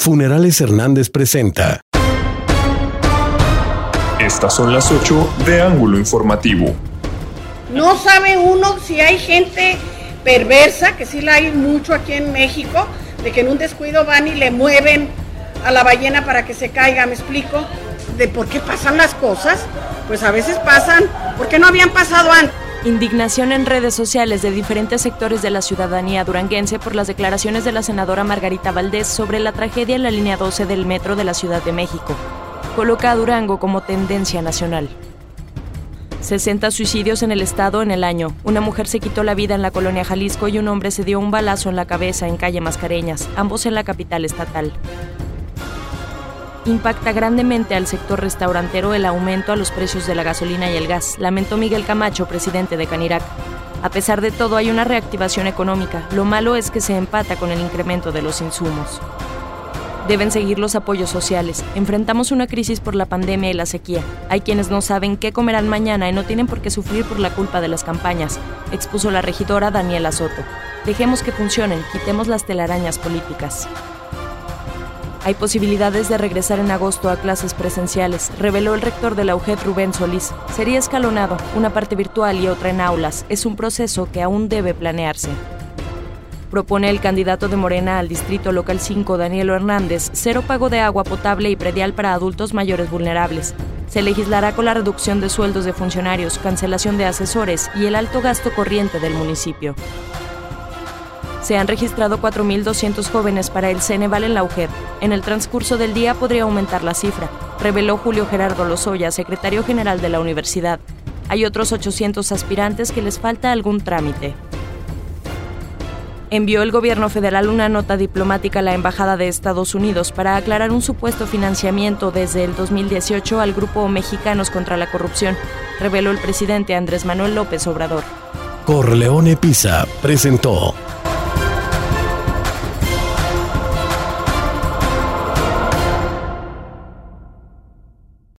Funerales Hernández presenta. Estas son las 8 de Ángulo Informativo. No sabe uno si hay gente perversa, que sí la hay mucho aquí en México, de que en un descuido van y le mueven a la ballena para que se caiga, ¿me explico? De por qué pasan las cosas. Pues a veces pasan, porque no habían pasado antes. Indignación en redes sociales de diferentes sectores de la ciudadanía duranguense por las declaraciones de la senadora Margarita Valdés sobre la tragedia en la línea 12 del metro de la Ciudad de México. Coloca a Durango como tendencia nacional. 60 suicidios en el estado en el año. Una mujer se quitó la vida en la colonia Jalisco y un hombre se dio un balazo en la cabeza en calle Mascareñas, ambos en la capital estatal impacta grandemente al sector restaurantero el aumento a los precios de la gasolina y el gas, lamentó Miguel Camacho, presidente de Canirac. A pesar de todo, hay una reactivación económica. Lo malo es que se empata con el incremento de los insumos. Deben seguir los apoyos sociales. Enfrentamos una crisis por la pandemia y la sequía. Hay quienes no saben qué comerán mañana y no tienen por qué sufrir por la culpa de las campañas, expuso la regidora Daniela Soto. Dejemos que funcionen, quitemos las telarañas políticas. Hay posibilidades de regresar en agosto a clases presenciales, reveló el rector de la UGED Rubén Solís. Sería escalonado, una parte virtual y otra en aulas. Es un proceso que aún debe planearse. Propone el candidato de Morena al Distrito Local 5, Danielo Hernández, cero pago de agua potable y predial para adultos mayores vulnerables. Se legislará con la reducción de sueldos de funcionarios, cancelación de asesores y el alto gasto corriente del municipio. Se han registrado 4.200 jóvenes para el Ceneval en la. En el transcurso del día podría aumentar la cifra, reveló Julio Gerardo Lozoya, secretario general de la universidad. Hay otros 800 aspirantes que les falta algún trámite. Envió el gobierno federal una nota diplomática a la Embajada de Estados Unidos para aclarar un supuesto financiamiento desde el 2018 al grupo Mexicanos contra la Corrupción, reveló el presidente Andrés Manuel López Obrador. Corleone Pisa presentó